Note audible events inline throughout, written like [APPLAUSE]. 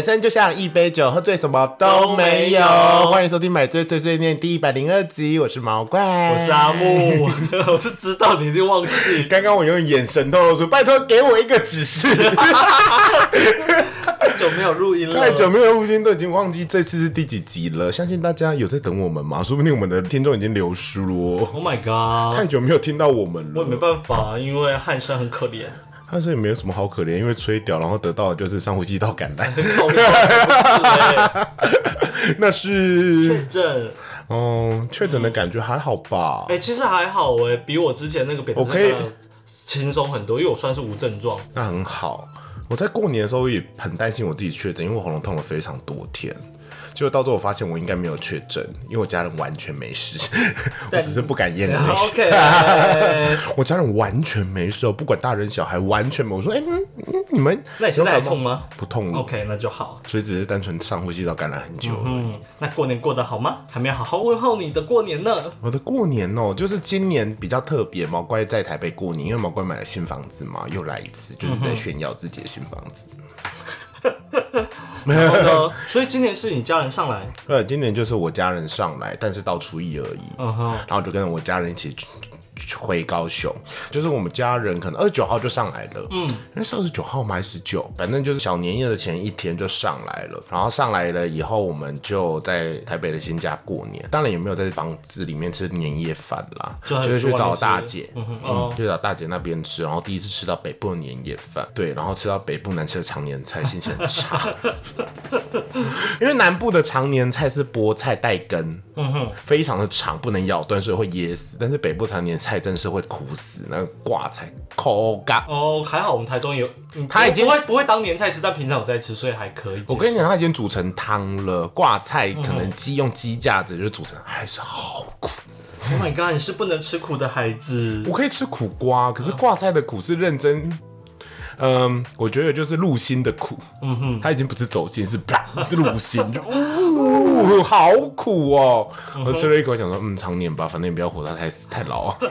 人生就像一杯酒，喝醉什么都没有。欢迎收听《买醉碎碎念》第一百零二集，我是毛怪，我是阿木，[LAUGHS] 我是知道你一定忘记。刚刚我用眼神透露出，拜托给我一个指示。太久没有录音了，太久没有录音，都已经忘记这次是第几集了。相信大家有在等我们吗？说不定我们的听众已经流失了。Oh my god！太久没有听到我们了我也没。办法，因为汉生很可怜，但是也没有什么好可怜，因为吹屌，然后得到的就是上呼吸道感染，[LAUGHS] [LAUGHS] 那是确诊。嗯，确诊的感觉还好吧？哎，其实还好哎，比我之前那个扁桃我可以腺轻松很多，因为我算是无症状。那很好。我在过年的时候也很担心我自己确诊，因为我喉咙痛了非常多天。结果到最后我发现我应该没有确诊，因为我家人完全没事，我只是不敢验而已。[LAUGHS] OK，[LAUGHS] 我家人完全没事哦，不管大人小孩完全没有。我说，哎、嗯嗯，你们那你现在还痛吗不痛了？OK，那就好。所以只是单纯上呼吸道感染很久而已。嗯，那过年过得好吗？还没有好好问候你的过年呢。我的过年哦，就是今年比较特别，毛怪在台北过年，因为毛怪买了新房子嘛，又来一次，就是在炫耀自己的新房子。[LAUGHS] 然后呢？所以今年是你家人上来，对，今年就是我家人上来，但是到初一而已。嗯哼，然后就跟我家人一起回高雄，就是我们家人可能二十九号就上来了，嗯，那是二十九号吗？还是十九？反正就是小年夜的前一天就上来了。然后上来了以后，我们就在台北的新家过年，当然也没有在房子里面吃年夜饭啦，就是去找大姐，嗯去找大姐那边吃，然后第一次吃到北部的年夜饭，对，然后吃到北部难吃的常年菜，心情很差。[LAUGHS] 因为南部的常年菜是菠菜带根，嗯哼，非常的长，不能咬断，所以会噎死。但是北部常年菜真的是会苦死，那个挂菜口感。哦，还好我们台中有，嗯他已经不会不会当年菜吃，但平常有在吃，所以还可以。我跟你讲，它已经煮成汤了，挂菜可能鸡用鸡架子就煮成，还是好苦。，Oh my god，你是不能吃苦的孩子。我可以吃苦瓜，可是挂菜的苦是认真。嗯，我觉得就是入心的苦，嗯哼，它已经不是走心，是啪，是入心，就呜，好苦哦！我吃了一口，想说，嗯，常年吧，反正也不要活到太太老啊。[LAUGHS]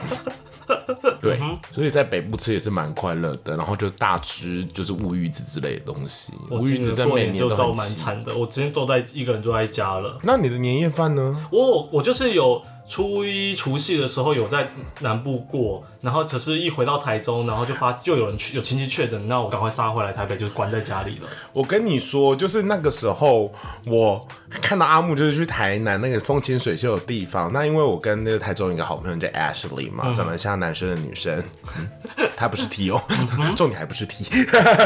对，所以在北部吃也是蛮快乐的，然后就大吃就是乌鱼子之类的东西，我乌鱼子在每年都。蛮惨的，我今天都在一个人坐在家了。那你的年夜饭呢？我我就是有初一除夕的时候有在南部过，然后可是一回到台中，然后就发就有人去有亲戚确诊，那我赶快杀回来台北，就关在家里了。我跟你说，就是那个时候，我看到阿木就是去台南那个风清水秀的地方。那因为我跟那个台中一个好朋友叫 Ashley 嘛，长得像男生的女生，[LAUGHS] 嗯她不是 T 哦，重点还不是 T。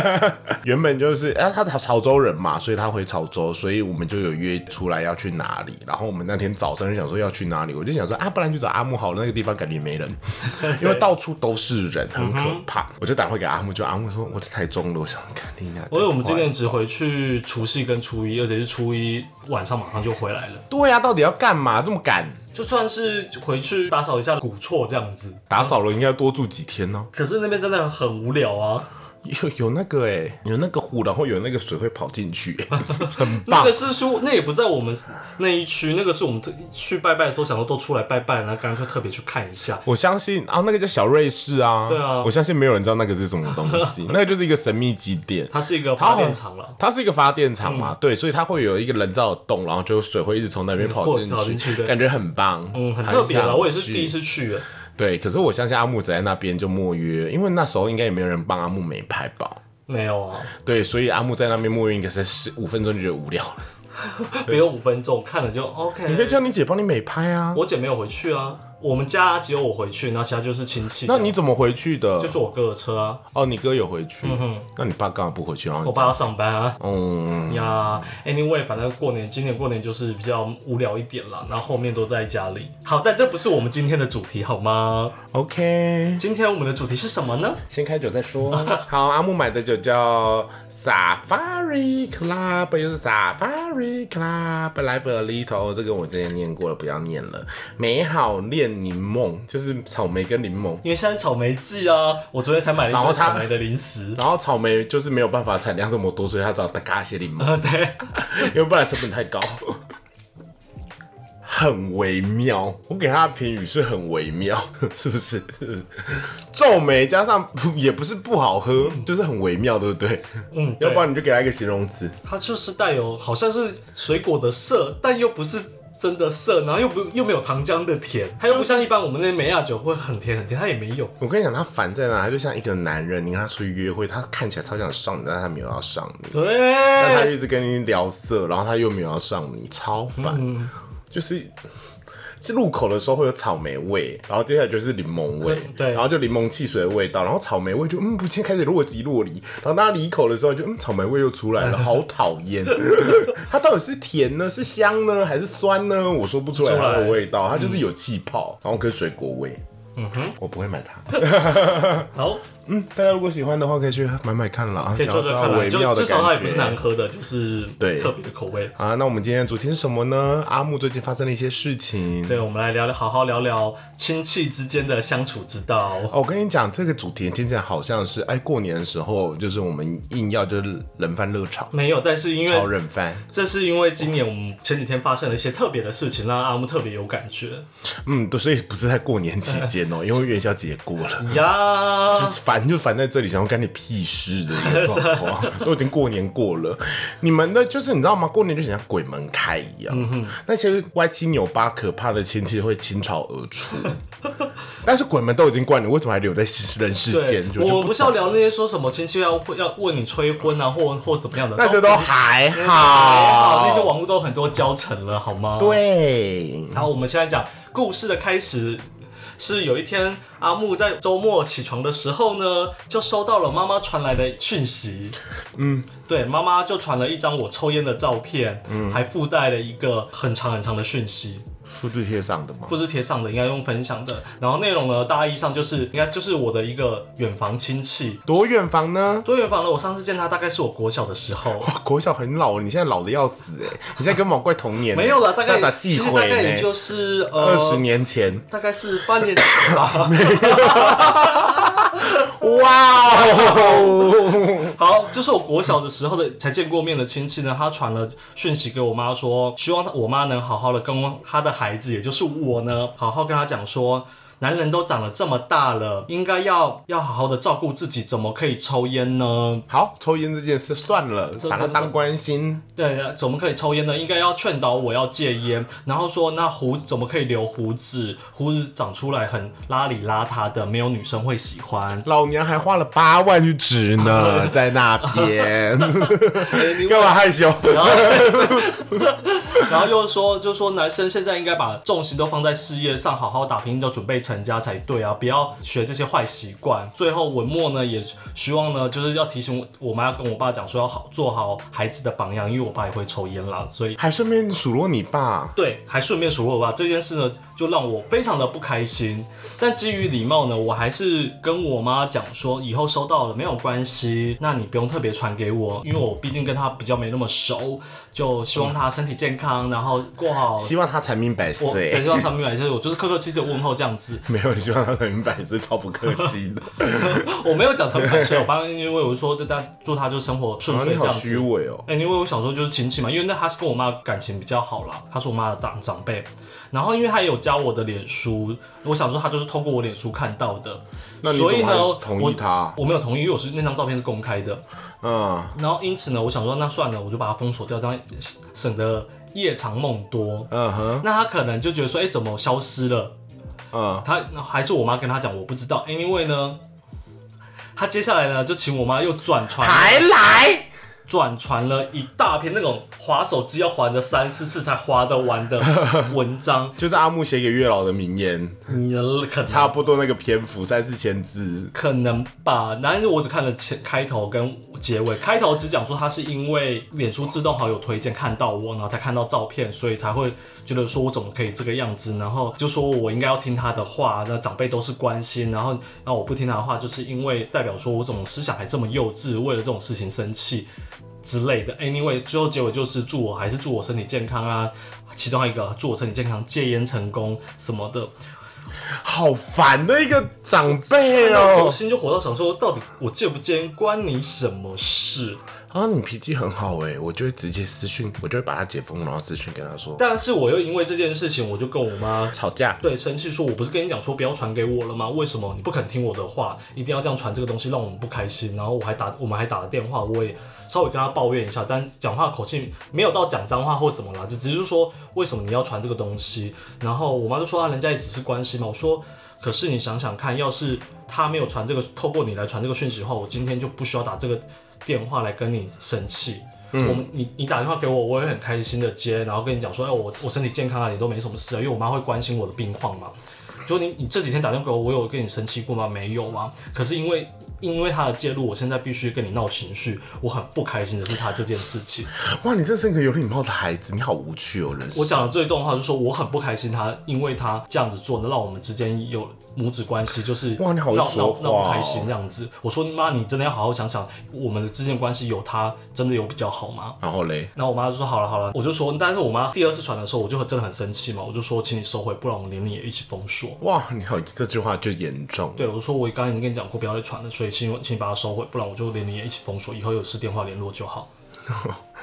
[LAUGHS] 原本就是，哎、他他潮州人嘛，所以他回潮州，所以我们就有约出来要去哪里。然后我们那天早上就想说要去哪里，我就想说啊，不然去找阿木好了，那个地方感觉没人，[LAUGHS] 因为到处都是人，很可怕。我就打电话给阿木，就阿木说我在台中了，我想看你俩。因为我们今年只回去除夕跟初一，而且是初一晚上马上就回来了，对呀、到底要干嘛这么赶？就算是回去打扫一下古厝这样子。打扫了应该多住几天呢、可是那边真的很无聊啊，有有那个哎、有那个湖，然后有那个水会跑进去、[LAUGHS] 很棒那个。是说那也不在我们那一区，那个是我们特去拜拜的时候想说都出来拜拜，然后干脆特别去看一下。我相信啊，那个叫小瑞士啊，对啊我相信没有人知道那个是什么东西，[LAUGHS] 那个就是一个神秘基点。它是一个发电厂了，它是一个发电厂嘛，对，所以它会有一个人造的洞，然后就水会一直从那边跑进去对感觉很棒，嗯，很特别了。我也是第一次去的，对，可是我相信阿木只在那边就默约，因为那时候应该也没有人帮阿木美拍吧，没有啊，对，所以阿木在那边默约应该是十五分钟就觉得无聊了。[LAUGHS] 没有五分钟，看了就 OK。你可以叫你姐帮你美拍啊，我姐没有回去啊，我们家只有我回去，然后其他就是亲戚。那你怎么回去的？就坐我哥的车啊？哦，你哥有回去，嗯哼那你爸干嘛不回去？然后你我爸要上班啊。嗯，呀，anyway，反正过年今年过年就是比较无聊一点啦，然后后面都在家里。好，但这不是我们今天的主题好吗？OK，今天我们的主题是什么呢？先开酒再说。[LAUGHS] 好，阿木买的酒叫 Safari Club，又是 Safari Club Live a Little，这个我之前念过了，不要念了。美好恋柠檬就是草莓跟柠檬，因为现在草莓季啊，我昨天才买了一然后它草莓的零食。然后草莓就是没有办法产量这么多，所以它只好加一些柠檬，啊，[LAUGHS] 对，因为不然成本太高。很微妙。我给他的评语是很微妙，[LAUGHS] 是不是？是不是？皱眉加上也不是不好喝，就是很微妙，对不对？嗯，要不然你就给他一个形容词。它就是带有好像是水果的涩，但又不是真的涩，然后又不又没有糖浆的甜，它又不像一般我们那些梅亚酒会很甜很甜，它也没有。我跟你讲，他烦在哪？他就像一个男人，你跟他出去约会，他看起来超想上你，但他没有要上你。对但他，一直跟你聊色，然后他又没有要上你，超烦。嗯就是是入口的时候会有草莓味，然后接下来就是柠檬味，嗯对然后就柠檬汽水的味道，然后草莓味就嗯，不，先开始若即若离，然后大家离口的时候就嗯，草莓味又出来了，好讨厌。[LAUGHS] 它到底是甜呢，是香呢，还是酸呢？我说不出来它的味道，它就是有气泡，然后跟水果味。嗯哼，我不会买它。[LAUGHS] 好，嗯，大家如果喜欢的话，可以去买买看啦。可以想要知道做做看微妙的至少它也不是难。喝的，就是对特别的口味。啊，那我们今天的主题是什么呢？阿木最近发生了一些事情。对，我们来聊聊，好好聊聊亲戚之间的相处之道。哦，我跟你讲，这个主题听起来好像是，哎，过年的时候就是我们硬要就是冷饭热炒，没有，但是因炒为冷饭。这是因为今年我们前几天发生了一些特别的事情，让阿木特别有感觉嗯，对，所以不是在过年期间哦，[LAUGHS] 因为元宵节过了。呀。就是烦就烦在这里，想要干你屁事的一个状况，都已经过年过了，你们的就是你知道吗？过年就像鬼门开一样，那些歪七扭八、可怕的亲戚会倾巢而出。但是鬼门都已经关了，你为什么还留在人世对间？，就我们不是要聊那些说什么亲戚要要问你催婚啊，或或怎么样的，那些都还还好，好，那些网络都很多教程了，好吗？。对，然后我们现在讲故事的开始。是有一天，阿木在周末起床的时候呢，就收到了妈妈传来的讯息。嗯，对，妈妈就传了一张我抽烟的照片，嗯，还附带了一个很长很长的讯息。复制贴上的吗？复制贴上的，应该用分享的。然后内容呢，大意上就是应该就是我的一个远房亲戚。多远房呢？多远房呢？我上次见他大概是我国小的时候，[LAUGHS] 哇，国小很老了，你现在老的要死哎！你现在跟毛怪同年，没有了，大概打其实大概也就是呃二十，年前。大概是八年前吧。[LAUGHS] 哇哦！好，就是我国小的时候的才见过面的亲戚呢，他传了讯息给我妈说，希望我妈能好好的跟他的孩孩子，也就是我呢，好好跟他讲说。男人都长了这么大了，应该要要好好的照顾自己，怎么可以抽烟呢？好，抽烟这件事算了，把它当关心。对，怎么可以抽烟呢？应该要劝导我要戒烟，然后说那胡子怎么可以留胡子？胡子长出来很邋里邋遢的，没有女生会喜欢。老娘还花了八万去植呢，[LAUGHS] 在那边，[LAUGHS] 干嘛害羞？[LAUGHS] 然后，然后又说，就说男生现在应该把重心都放在事业上，好好打拼，要准备成家才对啊！不要学这些坏习惯。最后文末呢，也希望呢，就是要提醒我妈要跟我爸讲说，要好做好孩子的榜样，因为我爸也会抽烟啦，所以还顺便数落你爸。对，还顺便数落我爸这件事呢，就让我非常的不开心。但基于礼貌呢，我还是跟我妈讲说，以后收到了没有关系，那你不用特别传给我，因为我毕竟跟她比较没那么熟，就希望她身体健康，然后过好。希望她长命百我对，岁希。望长命百岁，我 [LAUGHS] 就是客客气气地问候这样子。没有，你希望她长命百岁，超不客气的。[LAUGHS] 我没有讲长命百岁，我帮因为我就说对他祝她就生活顺遂这样子。[LAUGHS] 虚伪哦。哎、因为我想说就是亲戚嘛，因为那她是跟我妈感情比较好啦，她是我妈的长长辈，然后因为她也有加我的脸书，我想说他就是通过我脸书看到的，那你所以呢同意他？我我没有同意，因为我是那张照片是公开的，嗯，然后因此呢，我想说那算了，我就把它封锁掉，这样省得夜长梦多。嗯哼，那他可能就觉得说，哎、怎么消失了？嗯，他还是我妈跟他讲，我不知道。Anyway 呢，他接下来呢就请我妈又转传还来，转传了一大篇那种划手机要划的三四次才划得完的文章，[LAUGHS] 就是阿木写给月老的名言，你可能差不多那个篇幅三四千字。可能吧，但是我只看了前开头跟结尾，开头只讲说他是因为脸书自动好友推荐看到我，然后才看到照片，所以才会觉得说我怎么可以这个样子，然后就说我应该要听他的话，那长辈都是关心，然后那我不听他的话，就是因为代表说我怎么思想还这么幼稚，为了这种事情生气。之类的，anyway，最后结尾就是祝我还是祝我身体健康啊，其中还有一个祝我身体健康、戒烟成功什么的，好烦的一个长辈哦。心就火到想说，到底我戒不戒烟关你什么事？啊，你脾气很好哎，我就会直接私讯，我就会把他解封，然后私讯跟他说但是我又因为这件事情，我就跟我妈吵架。对生气说，我不是跟你讲说不要传给我了吗？为什么你不肯听我的话，一定要这样传这个东西，让我们不开心？然后我还打，我们还打了电话，我也稍微跟他抱怨一下，但讲话口气没有到讲脏话或什么啦，就只是说为什么你要传这个东西？然后我妈就说啊，人家也只是关心嘛。我说，可是你想想看，要是他没有传这个，透过你来传这个讯息的话，我今天就不需要打这个电话来跟你生气。嗯我们你你打电话给我，我也很开心的接，然后跟你讲说，哎，我我身体健康啊，你都没什么事啊，因为我妈会关心我的病况嘛。就你你这几天打电话给我，我有跟你生气过吗？没有啊。可是因为因为他的介入，我现在必须跟你闹情绪，我很不开心的是他这件事情。[LAUGHS] 哇，你真是一个有礼貌的孩子，你好无趣哦，人生。我讲的最重的话就是说，我很不开心他，因为他这样子做，能让我们之间有母子关系，就是哇你好说闹闹话哦不开心这样子。我说妈，你真的要好好想想，我们的之间关系有他真的有比较好吗？然后嘞，然后我妈就说好了好了，我就说，但是我妈第二次传的时候，我就真的很生气嘛，我就说请你收回，不然我们连你也一起封锁。哇，你好，这句话就严重。对，我说我刚刚已经跟你讲过，不要再传了，所以请请你把它收回，不然我就连你也一起封锁，以后有事电话联络就好。[LAUGHS]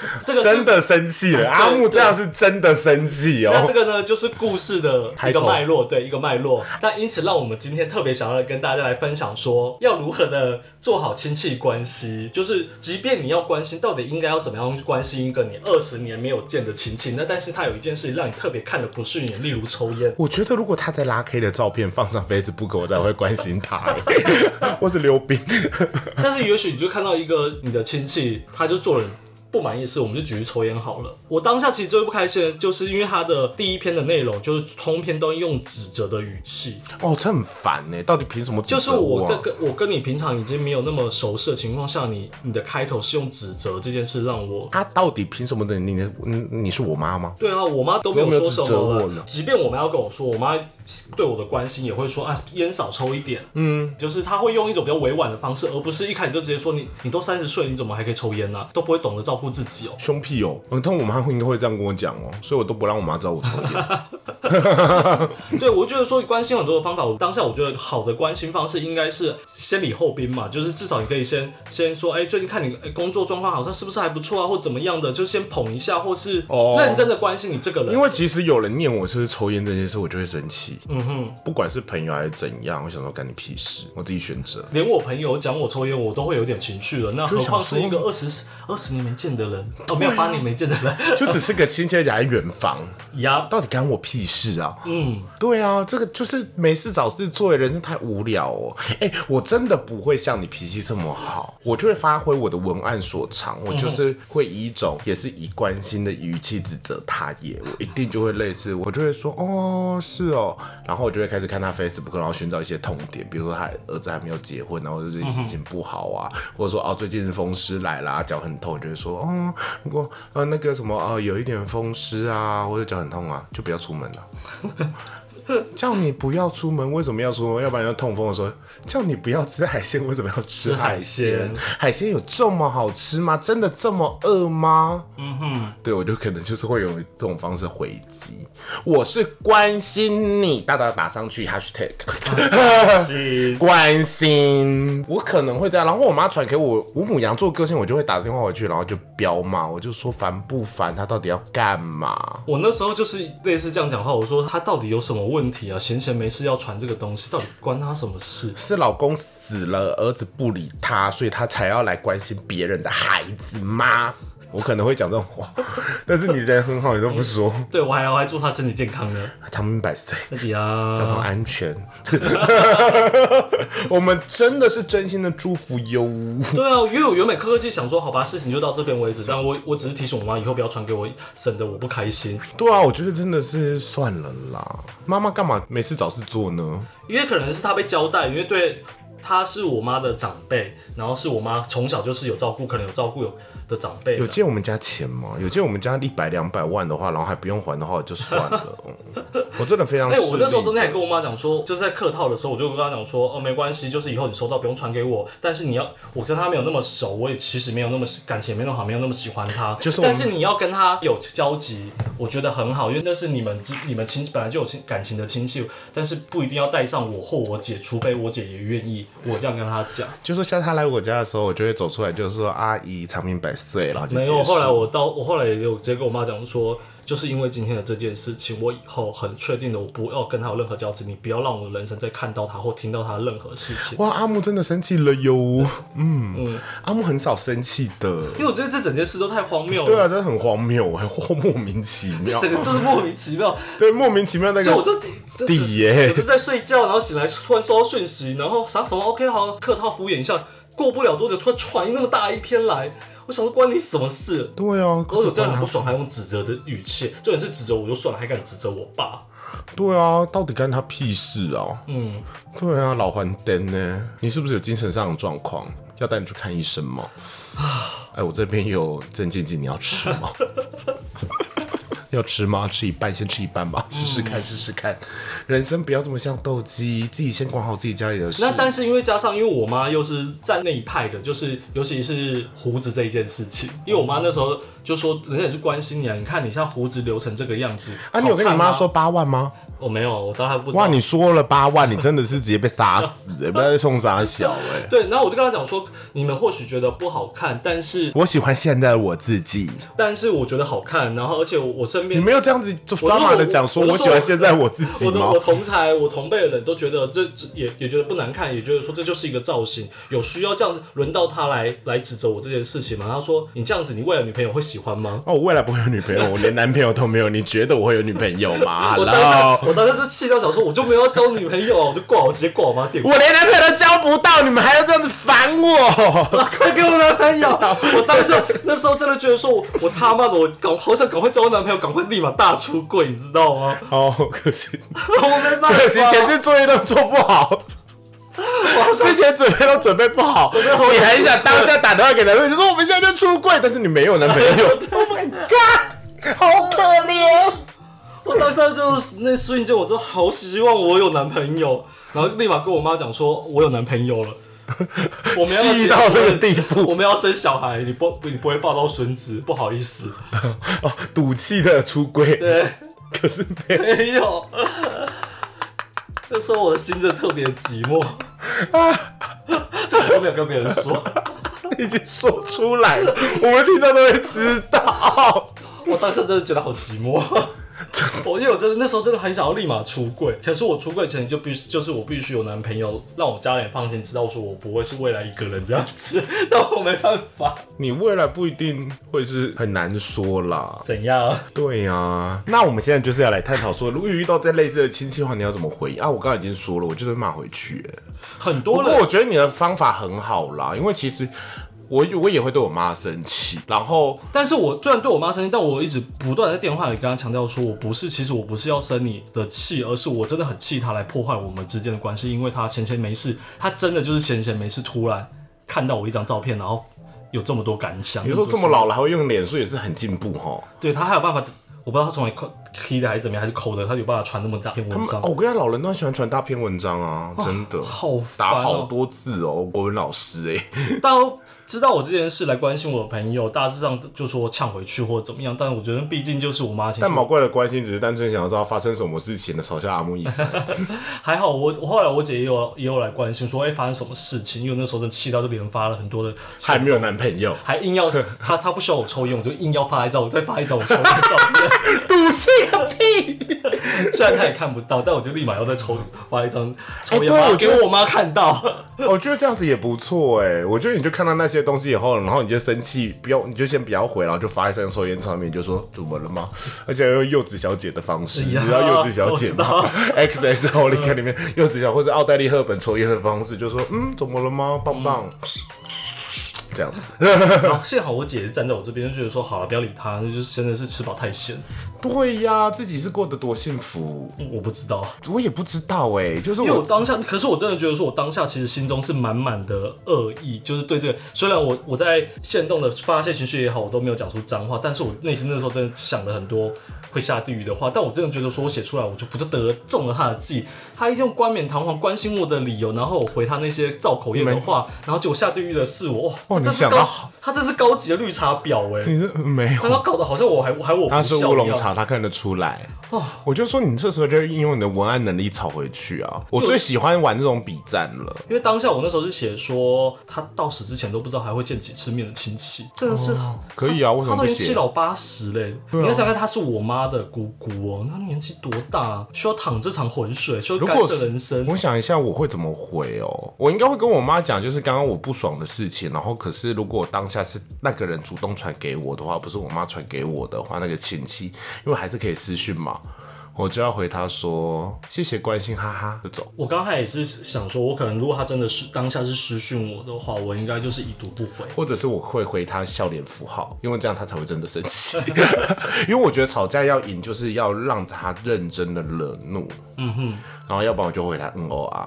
[LAUGHS] 这个是真的生气了，阿木这样是真的生气那哦。这个呢，就是故事的一个脉络，对，一个脉络。那因此，让我们今天特别想要跟大家来分享说，要如何的做好亲戚关系。就是，即便你要关心，到底应该要怎么样去关心一个你二十年没有见的亲戚，那但是他有一件事情让你特别看的不顺眼，例如抽烟。我觉得如果他在拉 K 的照片放上 Facebook，我才会关心他。[LAUGHS] 或是溜冰，但是也许你就看到一个你的亲戚，他就做人不满意的事，我们就举例抽烟好了。我当下其实最不开心的就是因为他的第一篇的内容就是通篇都用指责的语气，哦，这很烦呢。到底凭什么指责就是我啊这个我跟你平常已经没有那么熟识的情况下，你你的开头是用指责这件事让我。他到底凭什么的？你你你是我妈吗？对啊，我妈都没有说什都没有指责么我呢即便我妈要跟我说，我妈对我的关心也会说啊，烟少抽一点。嗯，就是她会用一种比较委婉的方式，而不是一开始就直接说你你都三十岁，你怎么还可以抽烟呢、都不会懂得照顾自己哦。凶屁哦！嗯，但我妈会应该会这样跟我讲哦，所以我都不让我妈知道我抽烟。[LAUGHS] 对，我觉得说关心很多的方法，我当下我觉得好的关心方式应该是先礼后兵嘛，就是至少你可以先先说，哎、最近看你哎工作状况好像是不是还不错啊，或怎么样的，就先捧一下，或是哦认真的关心你这个人。因为其实有人念我就是抽烟这件事，我就会生气。嗯哼，不管是朋友还是怎样，我想说干你屁事，我自己选择。连我朋友讲我抽烟，我都会有点情绪了，那何况是一个二十二十年没见的人，哦，没有八年没见的人，[LAUGHS] 就只是个亲戚，而且还远房，[LAUGHS] 呀，到底干我屁事啊？嗯，对啊，这个就是没事找事做，人生太无聊哦。哎、我真的不会像你脾气这么好，我就会发挥我的文案所长，我就是会以一种也是以关心的语气指责他也，我一定就会类似，我就会说哦是哦，然后我就会开始看他 Facebook，然后寻找一些痛点，比如说他儿子还没有结婚，然后就是心情不好啊，或者说哦最近风湿来啦，脚很痛，就会说哦如果呃那个什么呃有一点风湿啊，或者脚很痛啊，就不要出门了。[LAUGHS] 叫你不要出门，为什么要出门？要不然要痛风的时候，叫你不要吃海鲜，为什么要吃海鲜？海鲜有这么好吃吗？真的这么饿吗？嗯哼，对我就可能就是会用这种方式回击。我是关心你，大大打上去 hashtag 是 [LAUGHS] 关心，我可能会这样。然后我妈传给我，五母羊座个性，我就会打电话回去，然后就飙骂，我就说烦不烦？他到底要干嘛？我那时候就是类似这样讲话，我说他到底有什么问问题啊？闲闲没事要传这个东西，到底关他什么事？是老公死了，儿子不理他，所以他才要来关心别人的孩子吗？我可能会讲这种话，[LAUGHS] 但是你人很好，你都不说。对我还我还祝他身体健康呢。他们百岁，自己啊，交通安全。[LAUGHS] 我们真的是真心的祝福哟。对啊，因为我原本客客气想说，好吧，事情就到这边为止，但我我只是提醒我妈以后不要传给我，省得我不开心。对啊，我觉得真的是算了啦。妈妈干嘛没事找事做呢？因为可能是她被交代，因为对她是我妈的长辈，然后是我妈从小就是有照顾，可能有照顾有的长辈有。借我们家钱吗？有借我们家一百两百万的话，然后还不用还的话，就算了。嗯 [LAUGHS] 我真的非常哎。我那时候中间还跟我妈讲说，就是在客套的时候，我就跟她讲说，哦，没关系，就是以后你收到不用传给我，但是你要，我跟她没有那么熟，我也其实没有那么感情没有那么好，没有那么喜欢她，就是但是你要跟她有交集，我觉得很好，因为那是你们你们亲本来就有亲感情的亲戚，但是不一定要带上我或我姐，除非我姐也愿意。我这样跟他讲。就说像他来我家的时候，我就会走出来，就是说阿姨长命百岁，然后就没有，后来我到我后来也有直接跟我妈讲说，就是因为今天的这件事情，我以后很确定的，我不要跟他有任何交集，你不要让我的人生再看到他或听到他的任何事情。哇，阿木真的生气了哟。嗯嗯，阿木很少生气的。因为我觉得这整件事都太荒谬了，对啊，真的很荒谬，很莫名其妙。[LAUGHS] 整个就是莫名其妙。对，莫名其妙那个就我就就底耶我就在睡觉，然后醒来突然收到讯息，然后啥什么 OK 好，客套敷衍一下，过不了多久突然传那么大一篇来，我想说关你什么事？对啊，而且我真的很不爽，还用指责的语气，重点是指责我就算了，还敢指责我爸。对啊，到底干他屁事啊？嗯，对啊，老还灯呢？你是不是有精神上的状况？要带你去看医生吗？[SIGHS] 哎，我这边有镇静剂，你要吃吗？要吃吗？吃一半，先吃一半吧，试试看，试试看。人生不要这么像斗鸡，自己先管好自己家里的事。那但是因为加上，因为我妈又是站那一派的，就是尤其是胡子这一件事情，因为我妈那时候就说，人家也是关心你啊，你看你像胡子留成这个样子啊，你有跟你妈说？八万吗？我没有，我当然不知道。哇，你说了八万，你真的是直接被杀死、欸，[LAUGHS] 不要再送傻小哎、对，然后我就跟他讲说，你们或许觉得不好看，但是我喜欢现在的我自己。但是我觉得好看，然后而且我我身边你没有这样子抓马的讲说，我喜欢现在我自己吗我的我？同才我同辈的人都觉得这这也也觉得不难看，也觉得说这就是一个造型，有需要这样子轮到他来来指责我这件事情吗？他说你这样子，你为了女朋友会喜欢吗？哦，我未来不会有女朋友，[LAUGHS] 我连男朋友都没有，你觉得我会有女朋友吗我当时我当时是气到想说，我就没有要交女朋友啊，我就挂，我直接挂我妈电话。我连男朋友都交不到，你们还要这样子烦我？[LAUGHS] 快给我男朋友！我当时那时候真的觉得说我，我他妈的，我赶好想赶快交男朋友，赶快立马大出柜，你知道吗？哦，可惜，[LAUGHS] 我没办法，可惜前置作业都做不好，[LAUGHS] 事前准备都准备不好，你还想当下打电话给男朋友，就说我们现在就出柜，但是你没有男朋友，[LAUGHS] Oh my god，好可怜。我当时就是那瞬间，我真的好希望我有男朋友，然后立马跟我妈讲说，我有男朋友了。[LAUGHS] 我们要气到这个地步我们要生小孩，你不你不会抱到孙子，不好意思。哦，赌气的出柜，对，可是没没有。[LAUGHS] 那时候我的心真的特别寂寞，[LAUGHS] 这我都没有跟别人说。已经说出来了，我们听众都会知道。[LAUGHS] 我当时真的觉得好寂寞。[LAUGHS] 我因为我真的那时候真的很想要立马出柜，可是我出柜前就必须就是我必须有男朋友，让我家人放心，知道说我不会是未来一个人这样子，[LAUGHS] 但我没办法，你未来不一定会是很难说啦。怎样？对呀、那我们现在就是要来探讨说，如果遇到这类似的亲戚的话，你要怎么回应啊？我刚刚已经说了，我就是骂回去、欸。很多人不过我觉得你的方法很好啦，因为其实我我也会对我妈生气，然后但是我虽然对我妈生气，但我一直不断在电话里跟她强调说，我不是，其实我不是要生你的气，而是我真的很气她来破坏我们之间的关系，因为她闲闲没事，她真的就是闲闲没事，突然看到我一张照片，然后有这么多感想。你说这么老了还会用脸书，也是很进步哈。对她还有办法，我不知道她从哪里抠的还是怎么样，还是抠的，她有办法传那么大篇文章。哦，我跟你讲，老人都很喜欢传大篇文章啊，真的，好烦打好哦！多字哦，国文老师哎、都知道我这件事来关心我的朋友，大致上就说呛回去或者怎么样，但我觉得毕竟就是我妈但毛怪的关心只是单纯想要知道发生什么事情的，嘲笑阿木一番。[LAUGHS] 还好我，我后来我姐也有也有来关心说，哎、发生什么事情？因为那时候真的气到就连发了很多的，还没有男朋友，还硬要她她不需要我抽烟，我就硬要发一张，我再发一张我抽烟的照片。[LAUGHS] 赌气个屁！[LAUGHS] 虽然他也看不到，但我就立马要再抽发一张抽烟我给我妈看到。[LAUGHS] 我觉得这样子也不错哎，我觉得你就看到那些东西以后，然后你就生气，不要你就先不要回，然后就发一张抽烟上面，就说怎么了吗？而且要用柚子小姐的方式，你知道柚子小姐吗？[LAUGHS] X S h o l y 里面柚子小或者奥黛丽赫本抽烟的方式，就说嗯怎么了吗？棒棒，这样子。[LAUGHS] 然后幸好我姐是站在我这边，就觉得说好了，不要理他，那就是真的是吃饱太闲。对呀，自己是过得多幸福，我不知道，我也不知道哎，就是因为我我当下，可是我真的觉得说，我当下其实心中是满满的恶意，就是对这个。虽然我我在线动的发泄情绪也好，我都没有讲出脏话，但是我内心那时候真的想了很多会下地狱的话，但我真的觉得说我写出来，我就不就得中了他的计。他一用冠冕堂皇关心我的理由，然后我回他那些造口业的话，然后结果下地狱的是我，哇，这是高他这是高级的绿茶婊哎、你是没有他搞得好像我还还我不他是孝一样乌龙茶，他看得出来。哦我就说你这时候就应用你的文案能力炒回去啊！我最喜欢玩这种比战了。因为当下我那时候是写说，他到死之前都不知道还会见几次面的亲戚，真的是、可以啊，为什他都么不写？已经七老八十嘞。你要想看，他是我妈的姑姑哦，那年纪多大、啊，需要淌这场浑水，需要干涉人生。我想一下，我会怎么回哦？我应该会跟我妈讲，就是刚刚我不爽的事情。然后，可是如果当下是那个人主动传给我的话，不是我妈传给我的话，那个亲戚，因为还是可以私讯嘛，我就要回他说谢谢关心，哈哈，就走。我刚才也是想说，我可能如果他真的是当下是私讯我的话，我应该就是已读不回。或者是我会回他笑脸符号，因为这样他才会真的生气。[LAUGHS] 因为我觉得吵架要赢，就是要让他认真的惹怒。嗯哼，然后要不然我就回他嗯哦啊，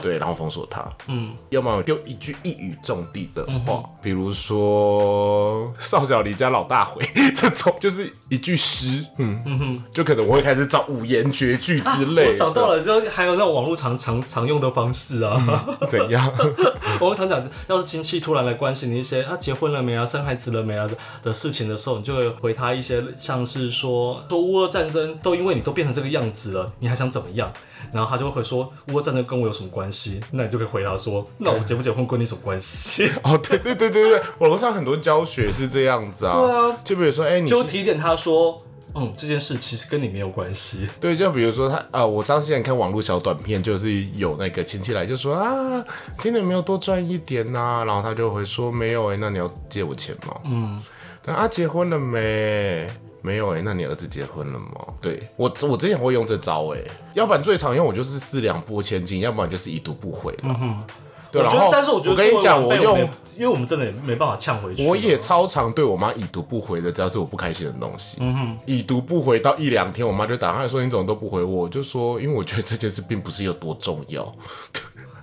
对，然后封锁他。嗯，要不然我就一句一语中的的话，比如说少小离家老大回这种，就是一句诗。嗯嗯哼，就可能我会开始找五言绝句之类的。我想到了，就还有那种网络常常常用的方式啊。怎样？[LAUGHS] 我们常讲，要是亲戚突然来关心你一些啊结婚了没啊、生孩子了没啊的的事情的时候，你就会回他一些像是说说乌俄战争都因为你都变成这个样子了，你还想怎么样？然后他就会说乌俄战争跟我有什么关系？那你就可以回答说，那我结不结婚跟你什么关系？[LAUGHS] 哦，对对对对对，网络上很多教学是这样子啊。对啊，就比如说，哎、你就提点他说，嗯，这件事其实跟你没有关系。对，就比如说他啊、我之前看网络小短片，就是有那个亲戚来就说啊，今年没有多赚一点呐、然后他就会说没有哎、那你要借我钱吗？嗯，但啊结婚了没？没有哎、那你儿子结婚了吗？对我我之前会用这招哎、要不然最常用我就是四两拨千斤，要不然就是已读不回了。对，然后，但是我觉得跟你讲，我用因为我们真的也没办法呛回去。我也超常对我妈已读不回的，只要是我不开心的东西。嗯哼，已读不回到一两天，我妈就打电话说你怎么都不回我，我就说因为我觉得这件事并不是有多重要。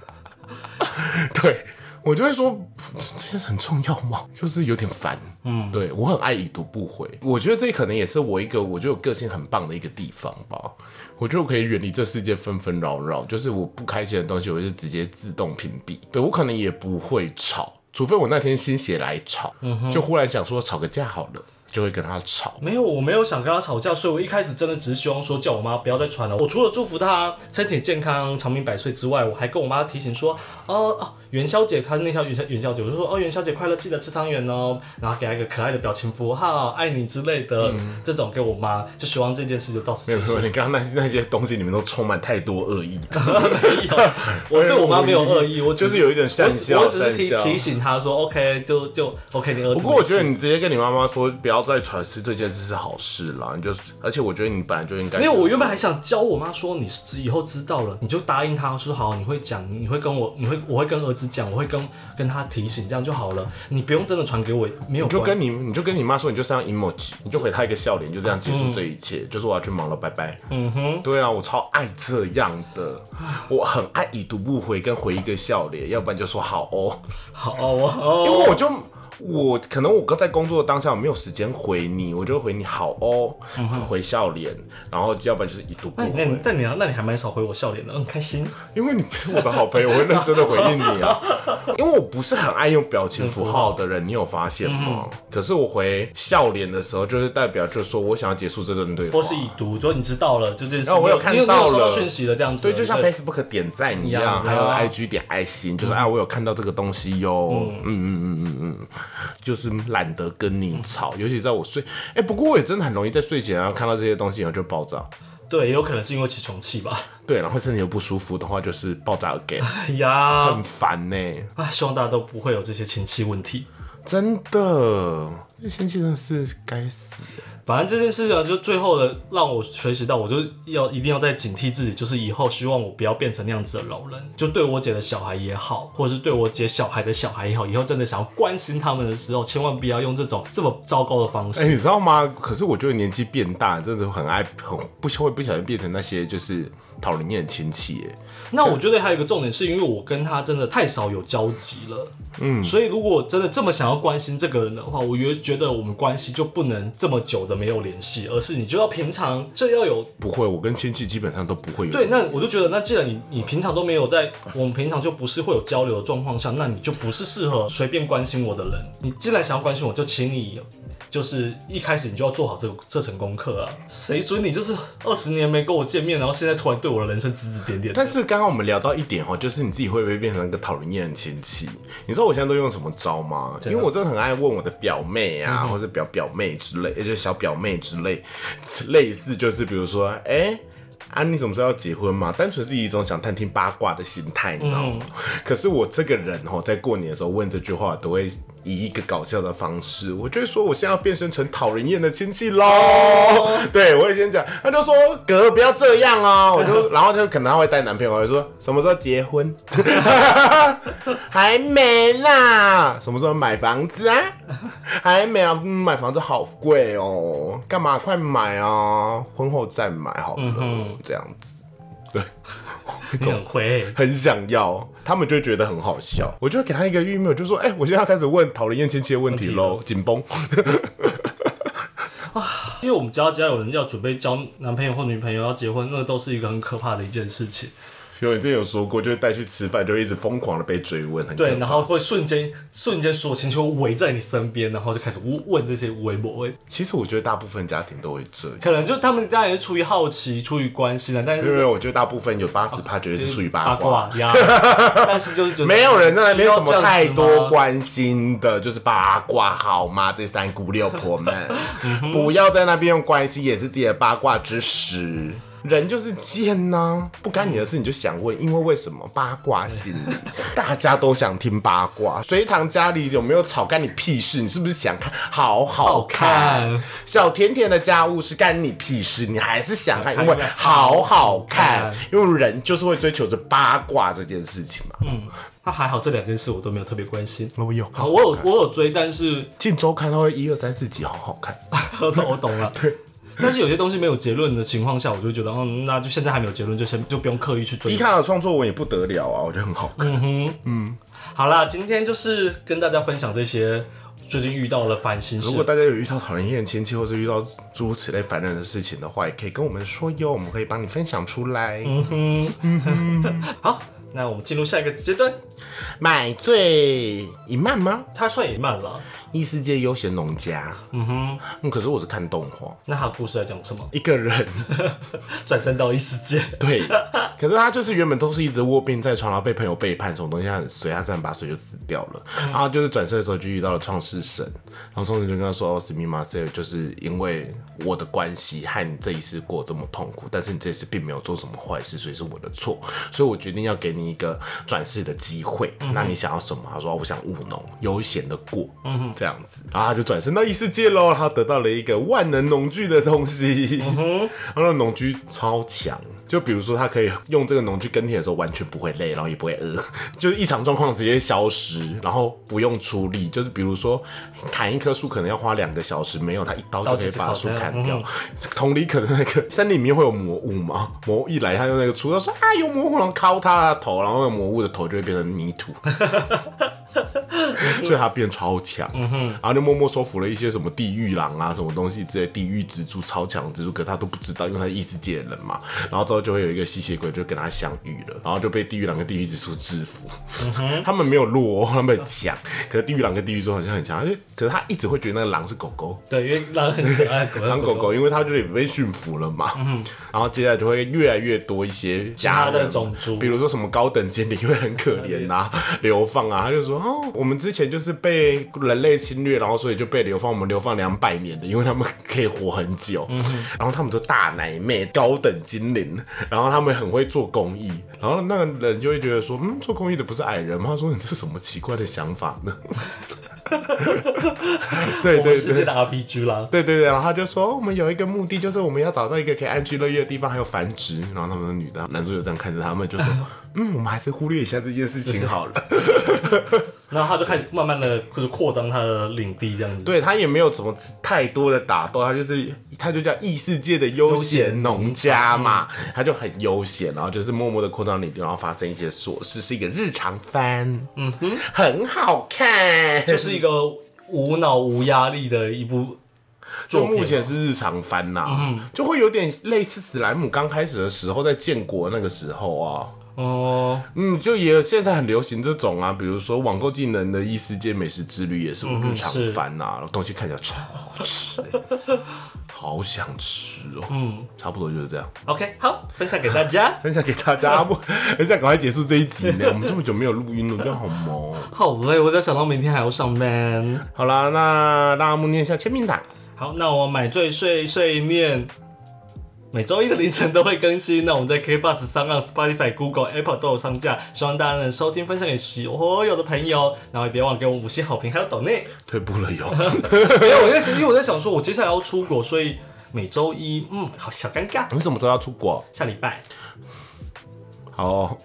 [LAUGHS] 对。我就会说这很重要吗？就是有点烦，嗯，对我很爱已读不回，我觉得这可能也是我一个我觉得我个性很棒的一个地方吧。我觉得我可以远离这世界纷纷扰扰，就是我不开心的东西，我就直接自动屏蔽。对我可能也不会吵，除非我那天心血来潮，就忽然想说吵个架好了，就会跟他吵。没有，我没有想跟他吵架，所以我一开始真的只是希望说叫我妈不要再传了。我除了祝福她身体健康、长命百岁之外，我还跟我妈提醒说，哦哦，元宵节，她那条元宵元宵节，我就说哦，元宵节快乐，记得吃汤圆哦，然后给他一个可爱的表情符号，爱你之类的，这种给我妈，就希望这件事就到此结束。你刚刚那那些东西里面都充满太多恶意，[LAUGHS] 没有，我对我妈没有恶意，我就是有一点善我只笑我只是提提醒她说，OK，就就 OK，你儿子。不过我觉得你直接跟你妈妈说不要再传吃这件事是好事啦，你就是，而且我觉得你本来就应该因为，我原本还想教我妈说，你是以后知道了，你就答应她说好，你会讲，你会跟我，你会，我会跟儿子讲，我会跟跟他提醒，这样就好了。你不用真的传给我，没有你就跟你你就跟你妈说，你就上 emoji，你就回她一个笑脸，就这样结束这一切，就是我要去忙了，拜拜。嗯哼，对啊，我超爱这样的，我很爱已读不回跟回一个笑脸，要不然就说好哦，好哦哦，因为我就。我可能我在工作的当下我没有时间回你，我就回你好哦，回笑脸，然后要不然就是已读不那你那回你，那你那你还蛮少回我笑脸的，很，开心。因为你不是我的好朋友，我会认真的回应你啊。因为我不是很爱用表情符号的人，你有发现吗？可是我回笑脸的时候，就是代表就是说我想要结束这段对话或。是已读，就你知道了，就这件事，然后我有看到了讯息了，这样子。对，就像 Facebook 点赞一一样样，还有啊 IG 点爱心，就是啊，我有看到这个东西哟。嗯嗯嗯嗯嗯，[LAUGHS] 就是懒得跟你吵，尤其在我睡，哎，不过我也真的很容易在睡前然后看到这些东西，然后就爆炸。对，也有可能是因为起床气吧。对，然后身体又不舒服的话，就是爆炸 again，哎 [LAUGHS] 呀，很烦呢、啊，希望大家都不会有这些亲戚问题。真的，这亲戚真的是该死。反正这件事情就最后的让我学习到，我就要一定要再警惕自己，就是以后希望我不要变成那样子的老人。就对我姐的小孩也好，或者是对我姐小孩的小孩也好，以后真的想要关心他们的时候，千万不要用这种这么糟糕的方式哎、式。你知道吗？可是我觉得年纪变大，真的很爱很不会不小心变成那些就是讨人厌的亲戚。哎，那我觉得还有一个重点，是因为我跟他真的太少有交集了。嗯，所以如果真的这么想要关心这个人的话，我觉得觉觉得我们关系就不能这么久的没有联系，而是你就要平常这要有不会，我跟亲戚基本上都不会有。对，那我就觉得，那既然你你平常都没有在我们平常就不是会有交流的状况下，那你就不是适合随便关心我的人。你既然想要关心我，就请你就是一开始你就要做好这个这层功课啊。谁准你就是二十年没跟我见面，然后现在突然对我的人生指指点点？但是刚刚我们聊到一点哦，就是你自己会不会变成一个讨人厌的亲戚？你知道我现在都用什么招吗？因为我真的很爱问我的表妹啊，或者表表妹之类，也就是小表妹之类，类似就是比如说，哎、啊，你什么时候要结婚嘛？单纯是以一种想探听八卦的心态，你知道吗？可是我这个人哦，在过年的时候问这句话，都会以一个搞笑的方式，我就会说我现在要变身成讨人厌的亲戚喽。对，我会先讲，他就说哥不要这样哦，我就 [LAUGHS] 然后就可能他会带男朋友，我就说什么时候结婚？[LAUGHS] 还没啦，什么时候买房子啊？[LAUGHS] 还没啊，嗯买房子好贵哦，干嘛快买啊？婚后再买好了，这样子。对，你很会，很想要，他们就觉得很好笑。我就会给他一个 email，就说：“哎、我现在要开始问讨人厌亲戚的问题喽，紧绷。[LAUGHS] 因为我们家家有人要准备交男朋友或女朋友要结婚，那都是一个很可怕的一件事情。”因为你之前有说过，就是带去吃饭，就一直疯狂的被追问，很对，然后会瞬间瞬间所有亲戚会围在你身边，然后就开始问问这些微博，其实我觉得大部分家庭都会这样。可能就他们家也是出于好奇、出于关心的，但是因为我觉得大部分有八十趴绝对是出于八八卦，卦呀，[LAUGHS] 但是就是觉得没有人在没有什么太多吗关心的，就是八卦好吗？这三姑六婆们，不要在那边用关心也是自己的八卦之时。人就是贱呐、不干你的事你就想问，因为为什么八卦心理，[LAUGHS] 大家都想听八卦。隋唐家里有没有吵干你屁事？你是不是想看好好好看？小甜甜的家务是干你屁事？你还是想看，因为好好好看看。因为人就是会追求着八卦这件事情嘛。嗯他还好，这两件事我都没有特别关心。我有，好，我有我有追，但是进周刊，它会一二三四集，好好看。[LAUGHS] 我懂我懂了。[LAUGHS] 对。但是有些东西没有结论的情况下，我就觉得，嗯，那就现在还没有结论，就先就不用刻意去追迪。卡的创作文也不得了啊，我觉得很好看。好啦，今天就是跟大家分享这些最近遇到的烦心事如。果大家有遇到讨人厌的亲戚，或者遇到诸如此类烦人的事情的话，也可以跟我们说哟，我们可以帮你分享出来。嗯哼，嗯 [LAUGHS] 哼好，那我们进入下一个阶段，买醉一漫吗？他算也慢了。异世界悠闲农家。嗯哼，可是我是看动画，那他的故事在讲什么？一个人 [LAUGHS] 转身到异世界。对，可是他就是原本都是一直卧病在床，然后被朋友背叛，什么东西他很随，他三十八岁就死掉了。然后就是转世的时候就遇到了创世神，然后创世神就跟他说：“哦，史密马塞，就是因为我的关系和你这一世过这么痛苦，但是你这一世并没有做什么坏事，所以是我的错，所以我决定要给你一个转世的机会。那你想要什么？”他说：“哦我想务农，悠闲的过，嗯这样子。”然后他就转身到异世界喽，他得到了一个万能农具的东西，然后那农具超强。就比如说，他可以用这个农具耕田的时候完全不会累，然后也不会饿，就是异常状况直接消失，然后不用出力。就是比如说砍一棵树可能要花两个小时，没有他一刀就可以把树砍掉。同理，可能那个森林里面会有魔物嘛，魔物一来他用那个锄头说啊有魔物，然后敲他的头，然后那个魔物的头就会变成泥土。[LAUGHS] 所以他变超强，然后就默默收服了一些什么地狱狼啊，什么东西之类，地狱蜘蛛超强蜘蛛，可他都不知道，因为他是异世界的人嘛。然后之后就会有一个吸血鬼就跟他相遇了，然后就被地狱狼跟地狱蜘蛛制服。他们没有弱、哦，他们很强，可是地狱狼跟地狱蜘蛛好像很强，而且可是他一直会觉得那个狼是狗狗。对，因为狼很可爱，狗狼狗狗，因为他就是被驯服了嘛，然后接下来就会越来越多一些家他的种族比如说什么高等经理会很可怜啊、[LAUGHS] 流放啊，他就说哦，我们之前就是被人类侵略，然后所以就被流放，我们流放两百年的，因为他们可以活很久，然后他们都大奶妹、高等精灵，然后他们很会做公益，然后那个人就会觉得说，嗯，做公益的不是矮人吗？他说你这是什么奇怪的想法呢？对我对对。世界的 RPG 啦。对对对，然后他就说，哦我们有一个目的，就是我们要找到一个可以安居乐业的地方，还有繁殖。然后他们的女的男主角这样看着他们，就说，[LAUGHS] 嗯，我们还是忽略一下这件事情好了。[LAUGHS] 然后他就开始慢慢的就是扩张他的领地这样子。对他也没有什么太多的打斗，他就是他就叫异世界的悠闲农家嘛，他就很悠闲，然后就是默默的扩张领地，然后发生一些琐事，是一个日常番，嗯哼，很好看，就是一个无脑无压力的一部。就目前是日常番呐、就会有点类似史莱姆刚开始的时候，在建国那个时候啊。哦、嗯，就也现在很流行这种啊，比如说网购技能的异世界美食之旅也是我日常是番呐、东西看起来超好吃的，好想吃哦。嗯，差不多就是这样，OK，好，分享给大家。[LAUGHS] 分享给大家。不，很想赶快结束这一集呢，我们这么久没有录音了，我觉得好忙。好累，我在想到明天还要上班。好啦，那让阿木念一下签名档。好，那我买醉睡睡念，每周一的凌晨都会更新。那我们在 K Bus、上岸、Spotify、Google、Apple 都有上架，希望大家能收听，分享给所有的朋友。然后也别忘了给我们五星好评，还有抖内。退步了哟，[LAUGHS] 没有，我在想，因为我在想说，我接下来要出国，所以每周一，嗯，好小尴尬。你什么时候要出国？下礼拜，好、哦，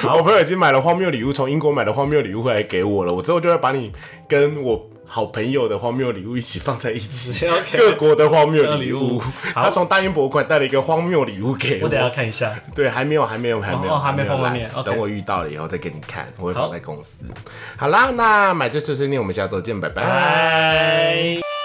好，[LAUGHS] 我朋友已经买了荒谬礼物，从英国买了荒谬礼物回来给我了。我之后就会把你跟我好朋友的荒谬礼物一起放在一起 [LAUGHS] 各国的荒谬礼礼物物。他从大英博物馆带了一个荒谬礼物给我我等下看一下。对，还没有，还没有，还没有，哦还没碰来面等我遇到了以后再给你看，我会放在公司。好啦，那买这碎碎念，我们下周见，拜拜拜。